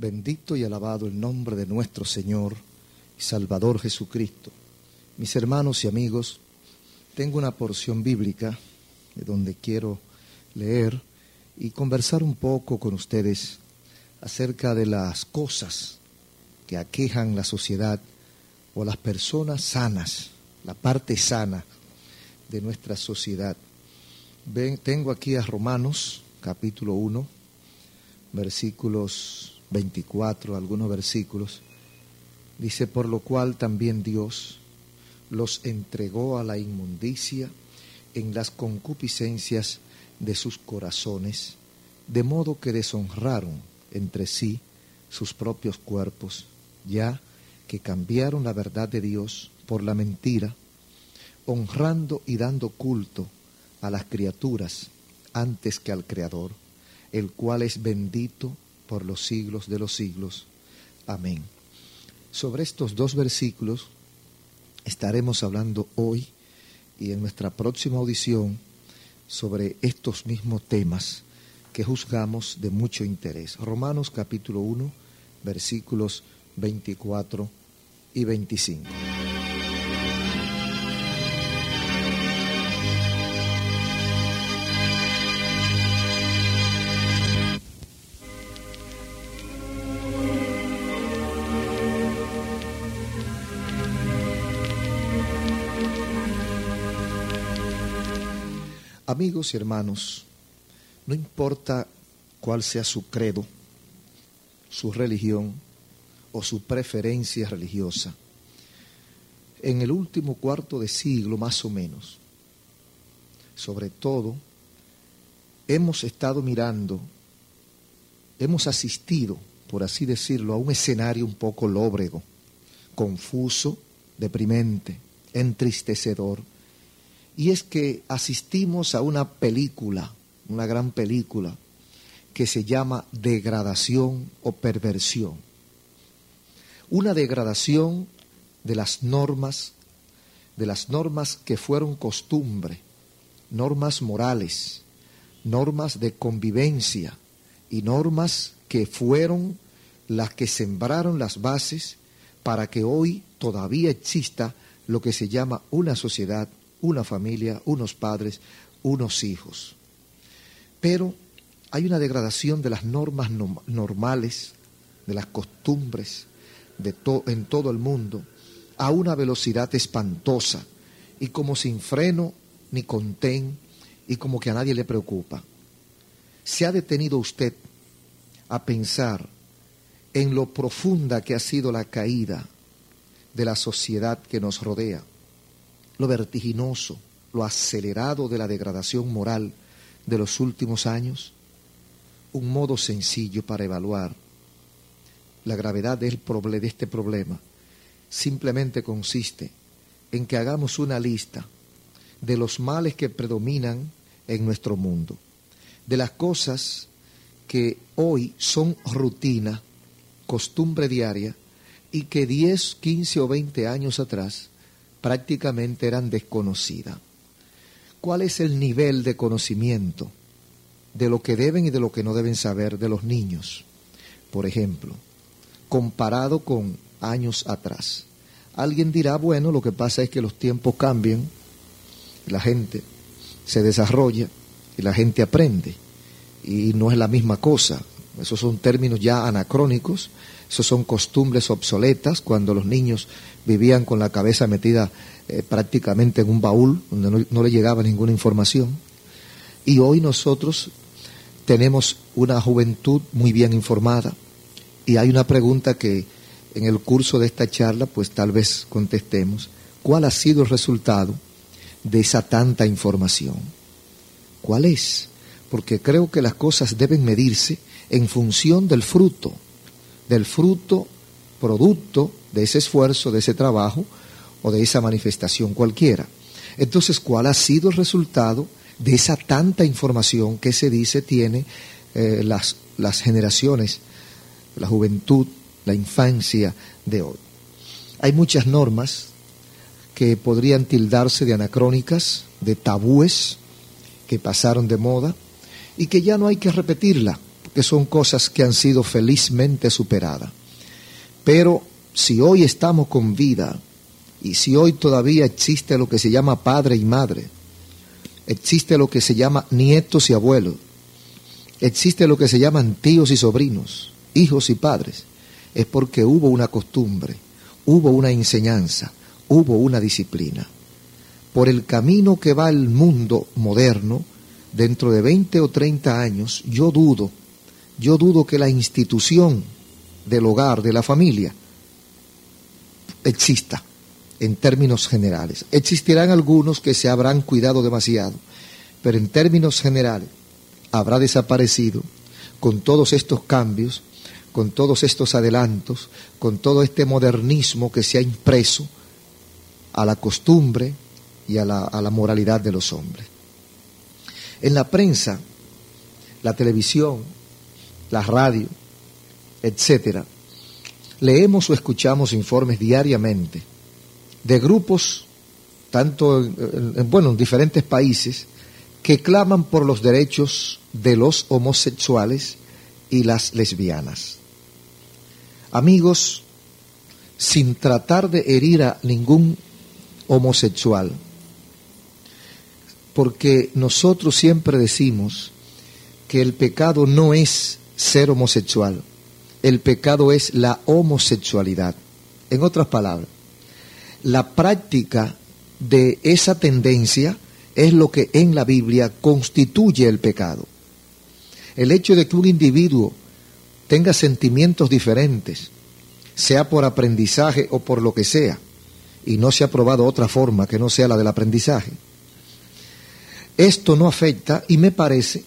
Bendito y alabado el nombre de nuestro Señor y Salvador Jesucristo. Mis hermanos y amigos, tengo una porción bíblica de donde quiero leer y conversar un poco con ustedes acerca de las cosas que aquejan la sociedad o las personas sanas, la parte sana de nuestra sociedad. Tengo aquí a Romanos capítulo 1, versículos 24, algunos versículos. Dice, por lo cual también Dios los entregó a la inmundicia en las concupiscencias de sus corazones, de modo que deshonraron entre sí sus propios cuerpos, ya que cambiaron la verdad de Dios por la mentira, honrando y dando culto a las criaturas antes que al Creador, el cual es bendito por los siglos de los siglos. Amén. Sobre estos dos versículos estaremos hablando hoy y en nuestra próxima audición sobre estos mismos temas que juzgamos de mucho interés. Romanos capítulo 1, versículos 24 y 25. Amigos y hermanos, no importa cuál sea su credo, su religión o su preferencia religiosa, en el último cuarto de siglo más o menos, sobre todo, hemos estado mirando, hemos asistido, por así decirlo, a un escenario un poco lóbrego, confuso, deprimente, entristecedor, y es que asistimos a una película, una gran película, que se llama degradación o perversión. Una degradación de las normas, de las normas que fueron costumbre, normas morales, normas de convivencia y normas que fueron las que sembraron las bases para que hoy todavía exista lo que se llama una sociedad una familia, unos padres, unos hijos. Pero hay una degradación de las normas normales, de las costumbres de en todo el mundo, a una velocidad espantosa y como sin freno ni contén y como que a nadie le preocupa. ¿Se ha detenido usted a pensar en lo profunda que ha sido la caída de la sociedad que nos rodea? Lo vertiginoso, lo acelerado de la degradación moral de los últimos años? Un modo sencillo para evaluar la gravedad de este problema simplemente consiste en que hagamos una lista de los males que predominan en nuestro mundo, de las cosas que hoy son rutina, costumbre diaria, y que 10, 15 o 20 años atrás prácticamente eran desconocidas. ¿Cuál es el nivel de conocimiento de lo que deben y de lo que no deben saber de los niños? Por ejemplo, comparado con años atrás. Alguien dirá, bueno, lo que pasa es que los tiempos cambian, la gente se desarrolla y la gente aprende. Y no es la misma cosa. Esos son términos ya anacrónicos, esos son costumbres obsoletas cuando los niños vivían con la cabeza metida eh, prácticamente en un baúl donde no, no le llegaba ninguna información. Y hoy nosotros tenemos una juventud muy bien informada y hay una pregunta que en el curso de esta charla pues tal vez contestemos. ¿Cuál ha sido el resultado de esa tanta información? ¿Cuál es? Porque creo que las cosas deben medirse en función del fruto, del fruto producto de ese esfuerzo, de ese trabajo o de esa manifestación cualquiera. Entonces, ¿cuál ha sido el resultado de esa tanta información que se dice tiene eh, las, las generaciones, la juventud, la infancia de hoy? Hay muchas normas que podrían tildarse de anacrónicas, de tabúes que pasaron de moda y que ya no hay que repetirla, que son cosas que han sido felizmente superadas. Pero si hoy estamos con vida y si hoy todavía existe lo que se llama padre y madre, existe lo que se llama nietos y abuelos, existe lo que se llaman tíos y sobrinos, hijos y padres, es porque hubo una costumbre, hubo una enseñanza, hubo una disciplina. Por el camino que va el mundo moderno, dentro de 20 o 30 años, yo dudo, yo dudo que la institución del hogar, de la familia, exista en términos generales. Existirán algunos que se habrán cuidado demasiado, pero en términos generales habrá desaparecido con todos estos cambios, con todos estos adelantos, con todo este modernismo que se ha impreso a la costumbre y a la, moralidad de los hombres. En la prensa, la televisión, la radio, etcétera, leemos o escuchamos informes diariamente de grupos, tanto en, bueno, en diferentes países, que claman por los derechos de los homosexuales y las lesbianas. Amigos, sin tratar de herir a ningún homosexual, porque nosotros siempre decimos que el pecado no es ser homosexual, el pecado es la homosexualidad. En otras palabras, la práctica de esa tendencia es lo que en la Biblia constituye el pecado. El hecho de que un individuo tenga sentimientos diferentes, sea por aprendizaje o por lo que sea, y no se ha probado otra forma que no sea la del aprendizaje, esto no afecta y me parece,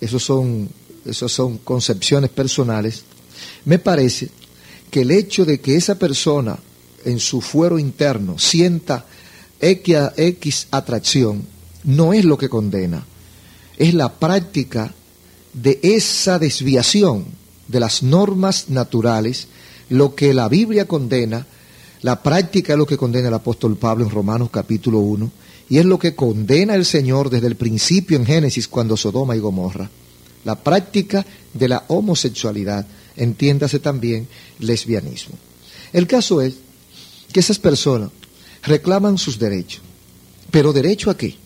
esos son, esos son concepciones personales, me parece que el hecho de que esa persona en su fuero interno sienta X, atracción, no es lo que condena, es la práctica de esa desviación de las normas naturales, lo que la Biblia condena, la práctica es lo que condena el apóstol Pablo en Romanos capítulo 1, y es lo que condena el Señor desde el principio en Génesis cuando Sodoma y Gomorra. La práctica de la homosexualidad, entiéndase también lesbianismo. El caso es que esas personas reclaman sus derechos. ¿Pero derecho a qué?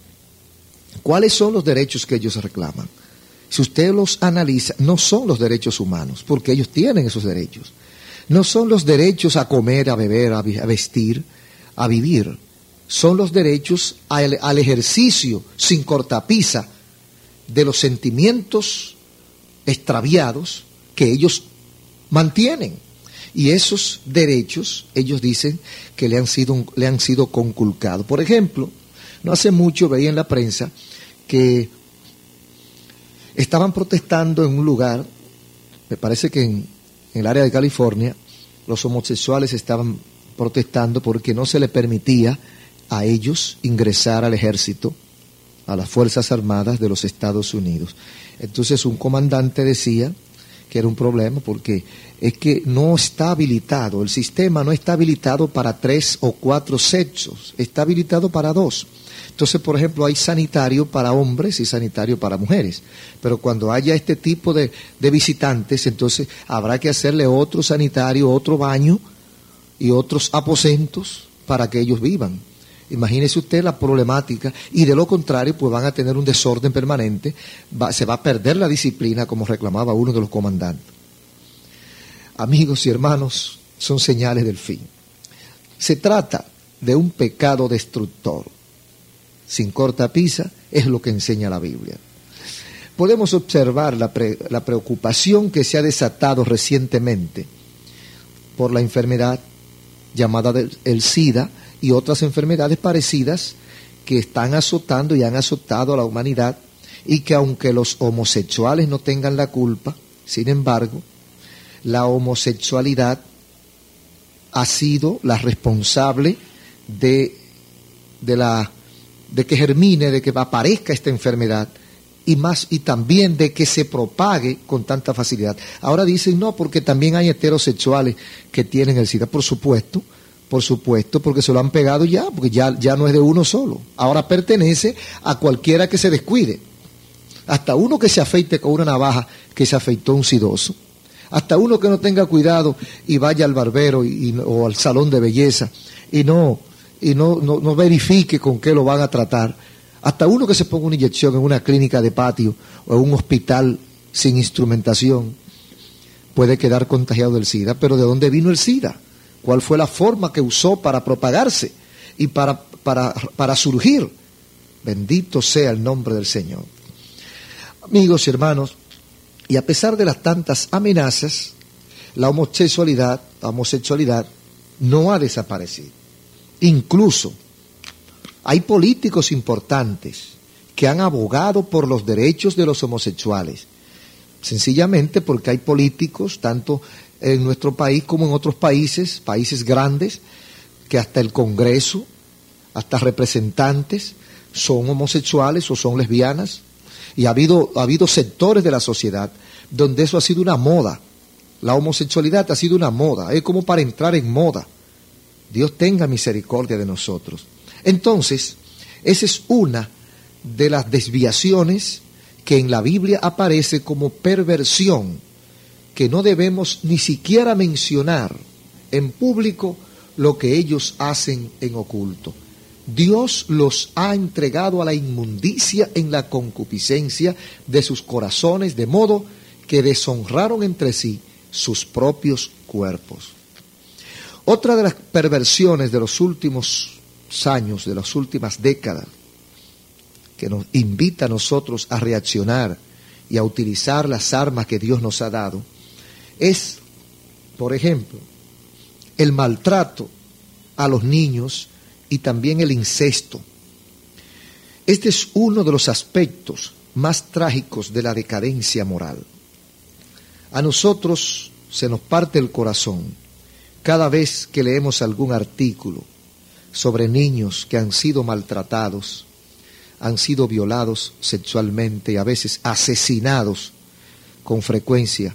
¿Cuáles son los derechos que ellos reclaman? Si usted los analiza, no son los derechos humanos, porque ellos tienen esos derechos. No son los derechos a comer, a beber, a vestir, a vivir. Son los derechos al, al ejercicio sin cortapisa de los sentimientos extraviados que ellos mantienen. Y esos derechos, ellos dicen que le han sido, le han sido conculcados. Por ejemplo, no hace mucho veía en la prensa que estaban protestando en un lugar, me parece que en, el área de California, los homosexuales estaban protestando porque no se le permitía a ellos ingresar al ejército, a las Fuerzas Armadas de los Estados Unidos. Entonces un comandante decía que era un problema porque es que no está habilitado, el sistema no está habilitado para tres o cuatro sexos, está habilitado para dos. Entonces, por ejemplo, hay sanitario para hombres y sanitario para mujeres, pero cuando haya este tipo de, de visitantes, entonces habrá que hacerle otro sanitario, otro baño y otros aposentos para que ellos vivan. Imagínese usted la problemática y de lo contrario pues van a tener un desorden permanente, se va a perder la disciplina como reclamaba uno de los comandantes. Amigos y hermanos, son señales del fin. Se trata de un pecado destructor. Sin cortapisa es lo que enseña la Biblia. Podemos observar la, la preocupación que se ha desatado recientemente por la enfermedad llamada el SIDA, y otras enfermedades parecidas que están azotando y han azotado a la humanidad y que aunque los homosexuales no tengan la culpa, sin embargo, la homosexualidad ha sido la responsable de, de, la, de que germine, de que aparezca esta enfermedad y más y también de que se propague con tanta facilidad. Ahora dicen no, porque también hay heterosexuales que tienen el SIDA, por supuesto, por supuesto, porque se lo han pegado ya, porque ya, ya no es de uno solo. Ahora pertenece a cualquiera que se descuide. Hasta uno que se afeite con una navaja que se afeitó un sidoso. Hasta uno que no tenga cuidado y vaya al barbero o al salón de belleza y no, y no, no, verifique con qué lo van a tratar. Hasta uno que se ponga una inyección en una clínica de patio o en un hospital sin instrumentación puede quedar contagiado del SIDA. Pero ¿de dónde vino el SIDA? ¿Cuál fue la forma que usó para propagarse y para, para, para surgir? Bendito sea el nombre del Señor. Amigos y hermanos, y a pesar de las tantas amenazas, la homosexualidad, la homosexualidad no ha desaparecido. Incluso hay políticos importantes que han abogado por los derechos de los homosexuales, sencillamente porque hay políticos, tanto en nuestro país como en otros países, países grandes, que hasta el Congreso, hasta representantes son homosexuales o son lesbianas, y ha habido, ha habido sectores de la sociedad donde eso ha sido una moda. La homosexualidad ha sido una moda, es como para entrar en moda. Dios tenga misericordia de nosotros. Entonces, esa es una de las desviaciones que en la Biblia aparece como perversión, que no debemos ni siquiera mencionar en público lo que ellos hacen en oculto. Dios los ha entregado a la inmundicia en la concupiscencia de sus corazones, de modo que deshonraron entre sí sus propios cuerpos. Otra de las perversiones de los últimos años, de las últimas décadas, que nos invita a nosotros a reaccionar y a utilizar las armas que Dios nos ha dado, es, por ejemplo, el maltrato a los niños y también el incesto. Este es uno de los aspectos más trágicos de la decadencia moral. A nosotros se nos parte el corazón cada vez que leemos algún artículo sobre niños que han sido maltratados, han sido violados sexualmente y a veces asesinados con frecuencia,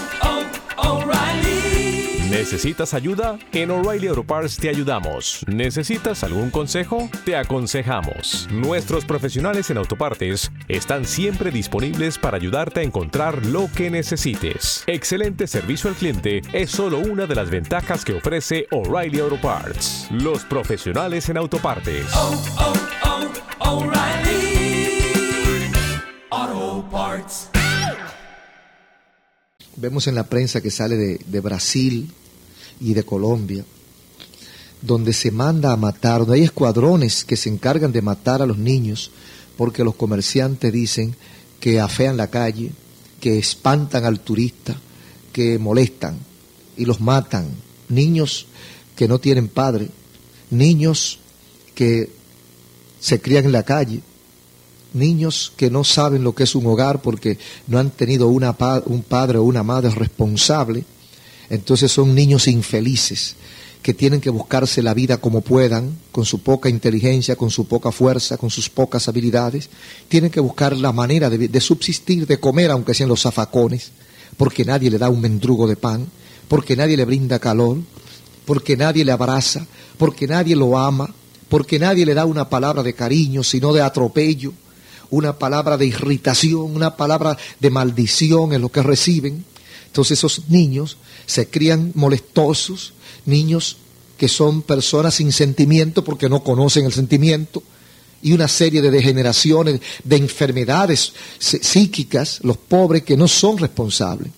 O'Reilly. ¿Necesitas ayuda? En O'Reilly Auto Parts te ayudamos. ¿Necesitas algún consejo? Te aconsejamos. Nuestros profesionales en autopartes están siempre disponibles para ayudarte a encontrar lo que necesites. Excelente servicio al cliente es solo una de las ventajas que ofrece O'Reilly Auto Parts. Los profesionales en autopartes. Oh, oh, oh. Vemos en la prensa que sale de, de Brasil y de Colombia, donde se manda a matar, donde hay escuadrones que se encargan de matar a los niños porque los comerciantes dicen que afean la calle, que espantan al turista, que molestan y los matan. Niños que no tienen padre, niños que se crían en la calle, niños que no saben lo que es un hogar porque no han tenido un padre o una madre responsable. Entonces son niños infelices que tienen que buscarse la vida como puedan, con su poca inteligencia, con su poca fuerza, con sus pocas habilidades. Tienen que buscar la manera de, subsistir, de comer, aunque sean los zafacones, porque nadie le da un mendrugo de pan, porque nadie le brinda calor, porque nadie le abraza, porque nadie lo ama, porque nadie le da una palabra de cariño, sino de atropello, una palabra de irritación, una palabra de maldición en lo que reciben. Entonces esos niños se crían molestosos, niños que son personas sin sentimiento porque no conocen el sentimiento, y una serie de degeneraciones, de enfermedades psíquicas, los pobres que no son responsables.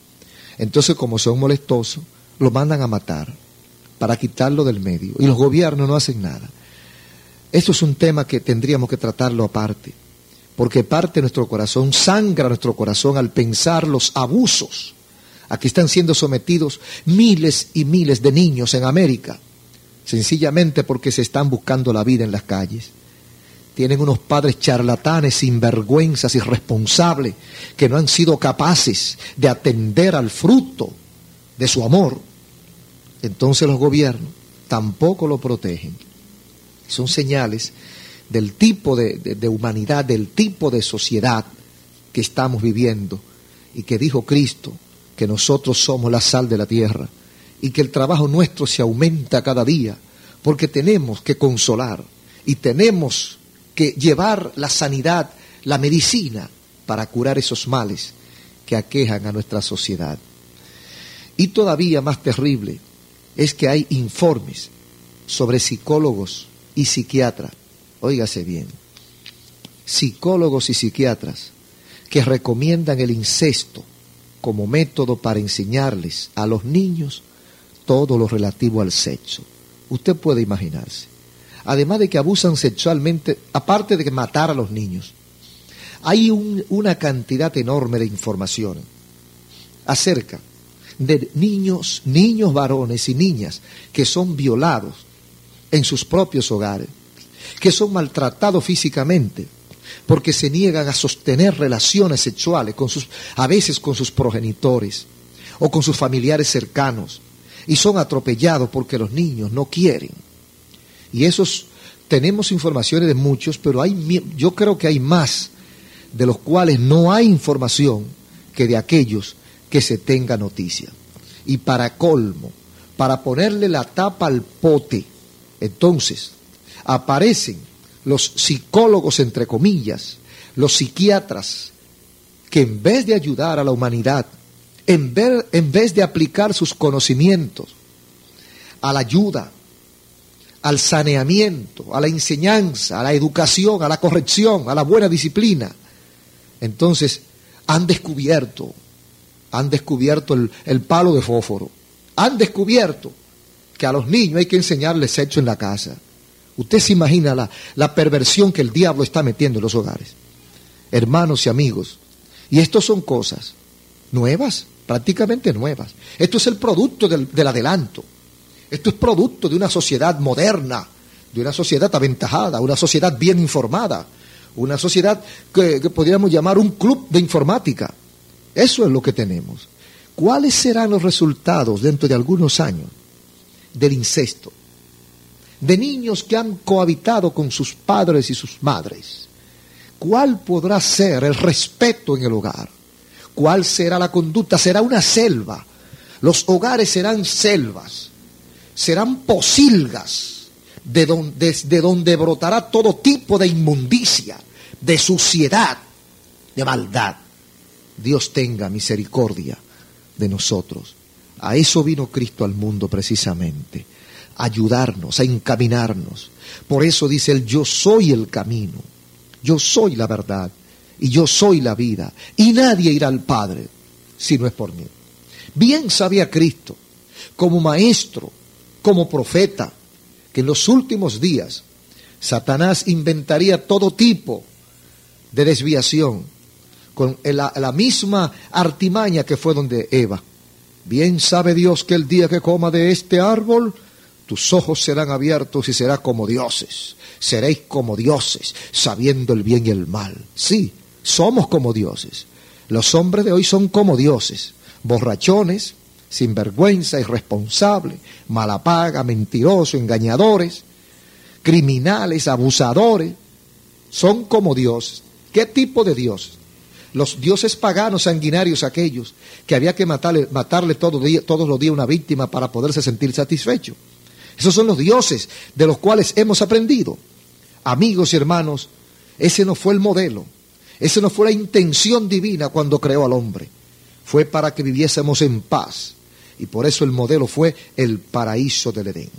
Entonces, como son molestosos, lo mandan a matar para quitarlo del medio. Y los gobiernos no hacen nada. Esto es un tema que tendríamos que tratarlo aparte, porque parte de nuestro corazón, sangra nuestro corazón al pensar los abusos a que están siendo sometidos miles y miles de niños en América, sencillamente porque se están buscando la vida en las calles. Tienen unos padres charlatanes, sinvergüenzas, irresponsables, que no han sido capaces de atender al fruto de su amor. Entonces los gobiernos tampoco lo protegen. Son señales del tipo de, de humanidad, del tipo de sociedad que estamos viviendo y que dijo Cristo que nosotros somos la sal de la tierra y que el trabajo nuestro se aumenta cada día porque tenemos que consolar y tenemos que llevar la sanidad, la medicina para curar esos males que aquejan a nuestra sociedad. Y todavía más terrible es que hay informes sobre psicólogos y psiquiatras, óigase bien, psicólogos y psiquiatras que recomiendan el incesto como método para enseñarles a los niños todo lo relativo al sexo. Usted puede imaginarse además de que abusan sexualmente, aparte de que matar a los niños, hay una cantidad enorme de información acerca de niños, niños varones y niñas que son violados en sus propios hogares, que son maltratados físicamente, porque se niegan a sostener relaciones sexuales con sus, a veces con sus progenitores o con sus familiares cercanos, y son atropellados porque los niños no quieren. Y esos tenemos informaciones de muchos, pero hay, yo creo que hay más de los cuales no hay información que de aquellos que se tenga noticia. Y para colmo, para ponerle la tapa al pote, entonces aparecen los psicólogos, entre comillas, los psiquiatras, que en vez de ayudar a la humanidad, en, en vez de aplicar sus conocimientos a la ayuda, al saneamiento, a la enseñanza, a la educación, a la corrección, a la buena disciplina. Entonces, han descubierto, han descubierto el, palo de fósforo, han descubierto que a los niños hay que enseñarles sexo en la casa. Usted se imagina la, la perversión que el diablo está metiendo en los hogares. Hermanos y amigos, y esto son cosas nuevas, prácticamente nuevas. Esto es el producto del, del adelanto. Esto es producto de una sociedad moderna, de una sociedad aventajada, una sociedad bien informada, una sociedad que, podríamos llamar un club de informática. Eso es lo que tenemos. ¿Cuáles serán los resultados dentro de algunos años del incesto? De niños que han cohabitado con sus padres y sus madres. ¿Cuál podrá ser el respeto en el hogar? ¿Cuál será la conducta? Será una selva. Los hogares serán selvas serán posilgas de donde, desde donde brotará todo tipo de inmundicia, de suciedad, de maldad. Dios tenga misericordia de nosotros. A eso vino Cristo al mundo precisamente, ayudarnos, a encaminarnos. Por eso dice él, yo soy el camino, yo soy la verdad y yo soy la vida. Y nadie irá al Padre si no es por mí. Bien sabía Cristo, como maestro, como profeta que en los últimos días Satanás inventaría todo tipo de desviación con la, la, misma artimaña que fue donde Eva. Bien sabe Dios que el día que coma de este árbol, tus ojos serán abiertos y serás como dioses. Seréis como dioses, sabiendo el bien y el mal. Sí, somos como dioses. Los hombres de hoy son como dioses, borrachones, sinvergüenza, irresponsable, malapaga, mentiroso, engañadores, criminales, abusadores, son como dioses. ¿Qué tipo de dioses? Los dioses paganos sanguinarios aquellos que había que matarle, matarle todos los días una víctima para poderse sentir satisfecho. Esos son los dioses de los cuales hemos aprendido. Amigos y hermanos, ese no fue el modelo, esa no fue la intención divina cuando creó al hombre. Fue para que viviésemos en paz, y por eso el modelo fue el paraíso del Edén.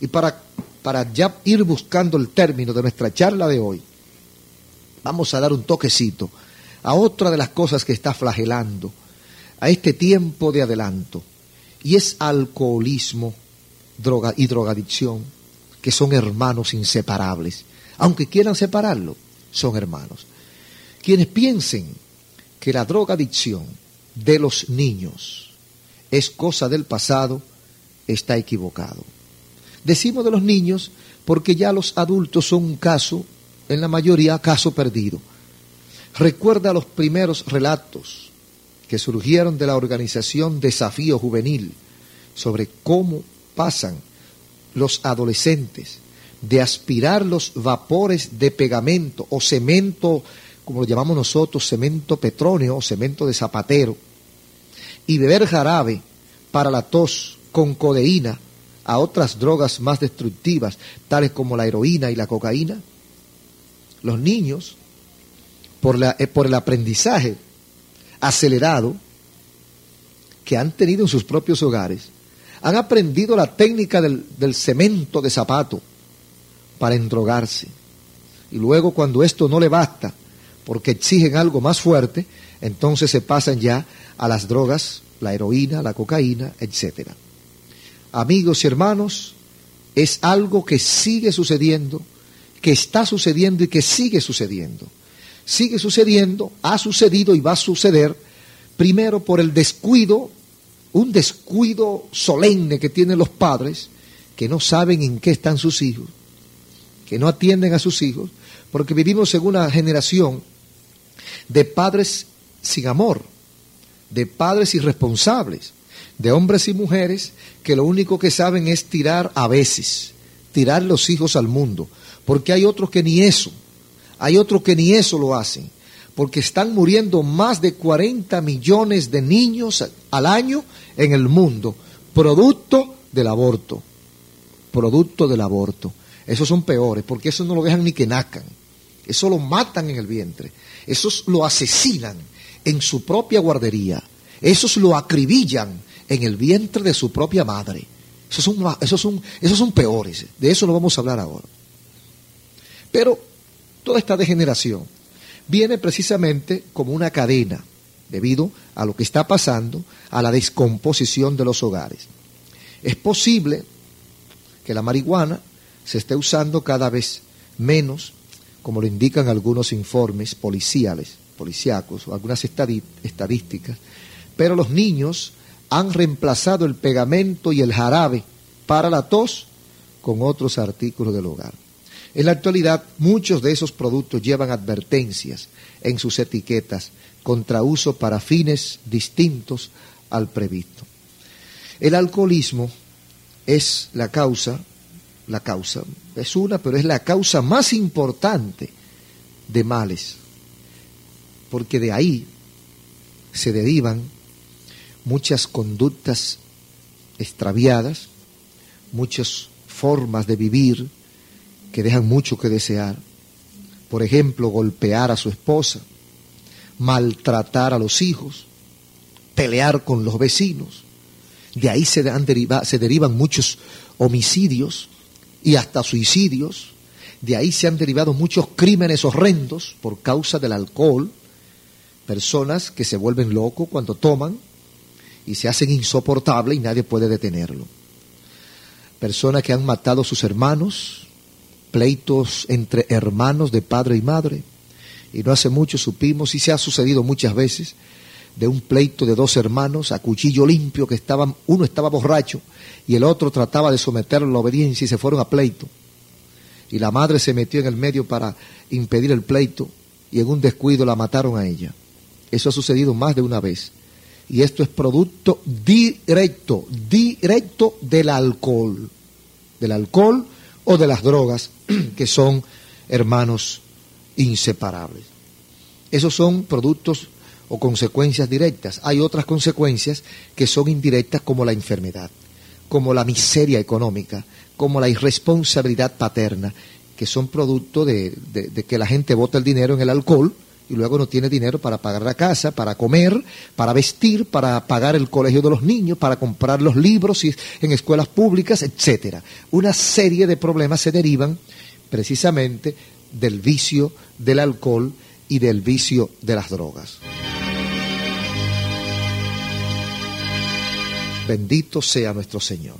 Y para, para ya ir buscando el término de nuestra charla de hoy, vamos a dar un toquecito a otra de las cosas que está flagelando a este tiempo de adelanto, y es alcoholismo droga y drogadicción, que son hermanos inseparables. Aunque quieran separarlo, son hermanos. Quienes piensen que la drogadicción de los niños es cosa del pasado, está equivocado. Decimos de los niños porque ya los adultos son un caso, en la mayoría caso perdido. Recuerda los primeros relatos que surgieron de la organización Desafío Juvenil sobre cómo pasan los adolescentes de aspirar los vapores de pegamento o cemento, como lo llamamos nosotros, cemento petróneo o cemento de zapatero, y beber jarabe para la tos con codeína a otras drogas más destructivas, tales como la heroína y la cocaína, los niños, por, la, eh, por el aprendizaje acelerado que han tenido en sus propios hogares, han aprendido la técnica del, cemento de zapato para endrogarse. Y luego cuando esto no le basta, porque exigen algo más fuerte, entonces se pasan ya a las drogas, la heroína, la cocaína, etc. Amigos y hermanos, es algo que sigue sucediendo, que está sucediendo y que sigue sucediendo. Sigue sucediendo, ha sucedido y va a suceder, primero por el descuido un descuido solemne que tienen los padres que no saben en qué están sus hijos, que no atienden a sus hijos, porque vivimos en una generación de padres sin amor, de padres irresponsables, de hombres y mujeres que lo único que saben es tirar a veces, tirar los hijos al mundo, porque hay otros que ni eso, hay otros que ni eso lo hacen porque están muriendo más de 40 millones de niños al año en el mundo, producto del aborto, producto del aborto. Esos son peores, porque eso no lo dejan ni que nazcan, eso lo matan en el vientre, esos lo asesinan en su propia guardería, esos lo acribillan en el vientre de su propia madre. Esos son, esos son, esos son peores, de eso lo vamos a hablar ahora. Pero toda esta degeneración viene precisamente como una cadena debido a lo que está pasando, a la descomposición de los hogares. Es posible que la marihuana se esté usando cada vez menos, como lo indican algunos informes policiales, policíacos o algunas estadísticas, pero los niños han reemplazado el pegamento y el jarabe para la tos con otros artículos del hogar. En la actualidad, muchos de esos productos llevan advertencias en sus etiquetas contra uso para fines distintos al previsto. El alcoholismo es la causa, la causa, es una, pero es la causa más importante de males, porque de ahí se derivan muchas conductas extraviadas, muchas formas de vivir, que dejan mucho que desear. Por ejemplo, golpear a su esposa, maltratar a los hijos, pelear con los vecinos. De ahí se, se derivan muchos homicidios y hasta suicidios. De ahí se han derivado muchos crímenes horrendos por causa del alcohol. Personas que se vuelven locos cuando toman y se hacen insoportables y nadie puede detenerlo. Personas que han matado a sus hermanos, pleitos entre hermanos de padre y madre. Y no hace mucho supimos, y se ha sucedido muchas veces, de un pleito de dos hermanos a cuchillo limpio que estaban, uno estaba borracho y el otro trataba de someterlo a la obediencia y se fueron a pleito. Y la madre se metió en el medio para impedir el pleito y en un descuido la mataron a ella. Eso ha sucedido más de una vez. Y esto es producto directo, directo del alcohol. Del alcohol o de las drogas, que son hermanos inseparables. Esos son productos o consecuencias directas. Hay otras consecuencias que son indirectas como la enfermedad, como la miseria económica, como la irresponsabilidad paterna, que son producto de, que la gente bota el dinero en el alcohol y luego no tiene dinero para pagar la casa, para comer, para vestir, para pagar el colegio de los niños, para comprar los libros en escuelas públicas, etcétera. Una serie de problemas se derivan precisamente del vicio del alcohol y del vicio de las drogas. Bendito sea nuestro Señor.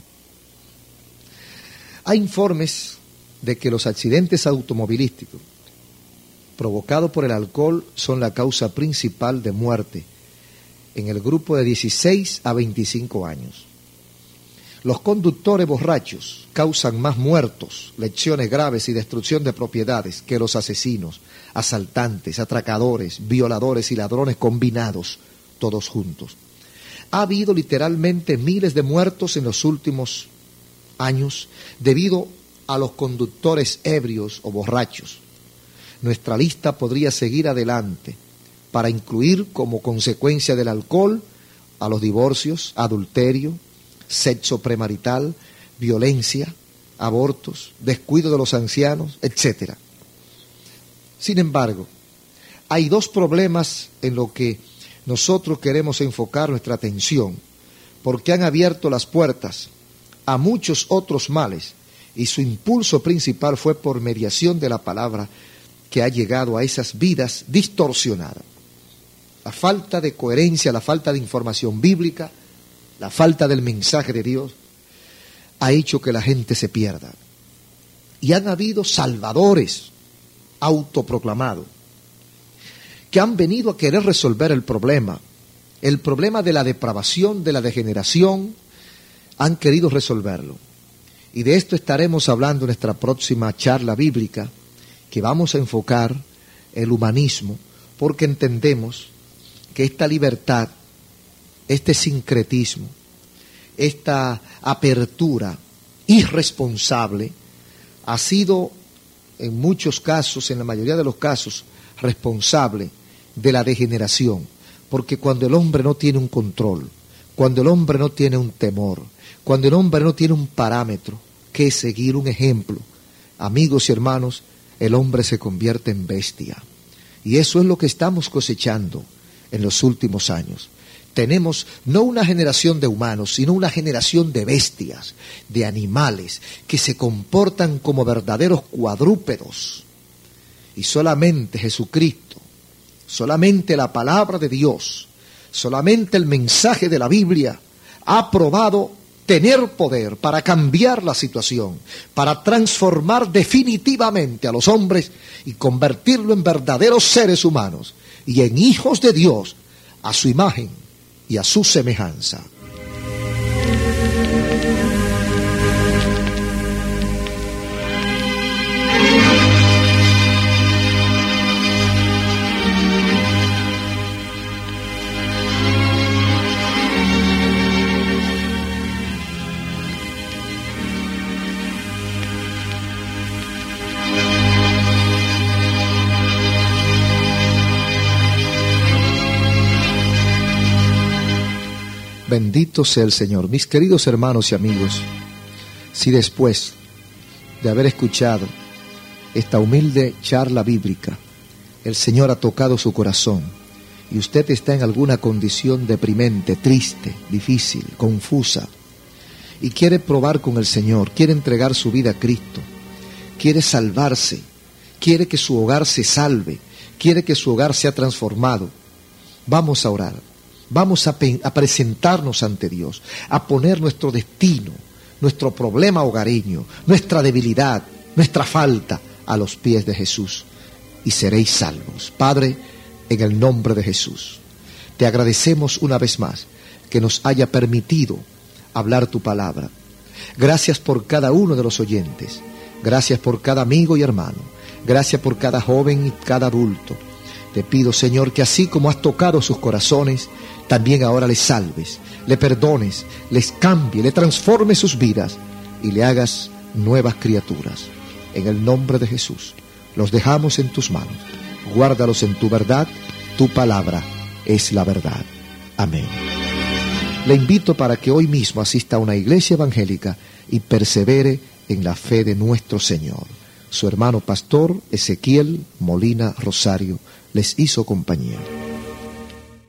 Hay informes de que los accidentes automovilísticos provocados por el alcohol son la causa principal de muerte en el grupo de 16 a 25 años. Los conductores borrachos causan más muertos, lesiones graves y destrucción de propiedades que los asesinos, asaltantes, atracadores, violadores y ladrones combinados, todos juntos. Ha habido literalmente miles de muertos en los últimos años debido a los conductores ebrios o borrachos. Nuestra lista podría seguir adelante para incluir como consecuencia del alcohol a los divorcios, adulterio, sexo premarital, violencia, abortos, descuido de los ancianos, etc. Sin embargo, hay dos problemas en los que nosotros queremos enfocar nuestra atención, porque han abierto las puertas a muchos otros males y su impulso principal fue por mediación de la palabra que ha llegado a esas vidas distorsionadas. La falta de coherencia, la falta de información bíblica, la falta del mensaje de Dios ha hecho que la gente se pierda. Y han habido salvadores autoproclamados que han venido a querer resolver el problema, el problema de la depravación, de la degeneración, han querido resolverlo. Y de esto estaremos hablando en nuestra próxima charla bíblica, que vamos a enfocar el humanismo, porque entendemos que esta libertad este sincretismo, esta apertura irresponsable ha sido en muchos casos, en la mayoría de los casos, responsable de la degeneración, porque cuando el hombre no tiene un control, cuando el hombre no tiene un temor, cuando el hombre no tiene un parámetro que seguir un ejemplo, amigos y hermanos, el hombre se convierte en bestia. Y eso es lo que estamos cosechando en los últimos años tenemos no una generación de humanos, sino una generación de bestias, de animales, que se comportan como verdaderos cuadrúpedos. Y solamente Jesucristo, solamente la palabra de Dios, solamente el mensaje de la Biblia ha probado tener poder para cambiar la situación, para transformar definitivamente a los hombres y convertirlo en verdaderos seres humanos y en hijos de Dios a su imagen y a su semejanza. Bendito sea el Señor. Mis queridos hermanos y amigos, si después de haber escuchado esta humilde charla bíblica, el Señor ha tocado su corazón y usted está en alguna condición deprimente, triste, difícil, confusa, y quiere probar con el Señor, quiere entregar su vida a Cristo, quiere salvarse, quiere que su hogar se salve, quiere que su hogar sea transformado, vamos a orar. Vamos a, presentarnos ante Dios, a poner nuestro destino, nuestro problema hogareño, nuestra debilidad, nuestra falta a los pies de Jesús y seréis salvos. Padre, en el nombre de Jesús, te agradecemos una vez más que nos haya permitido hablar tu palabra. Gracias por cada uno de los oyentes. Gracias por cada amigo y hermano. Gracias por cada joven y cada adulto. Te pido, Señor, que así como has tocado sus corazones, también ahora les salves, le perdones, les cambie, le transforme sus vidas y le hagas nuevas criaturas. En el nombre de Jesús, los dejamos en tus manos. Guárdalos en tu verdad, tu palabra es la verdad. Amén. Le invito para que hoy mismo asista a una iglesia evangélica y persevere en la fe de nuestro Señor. Su hermano pastor Ezequiel Molina Rosario les hizo compañía.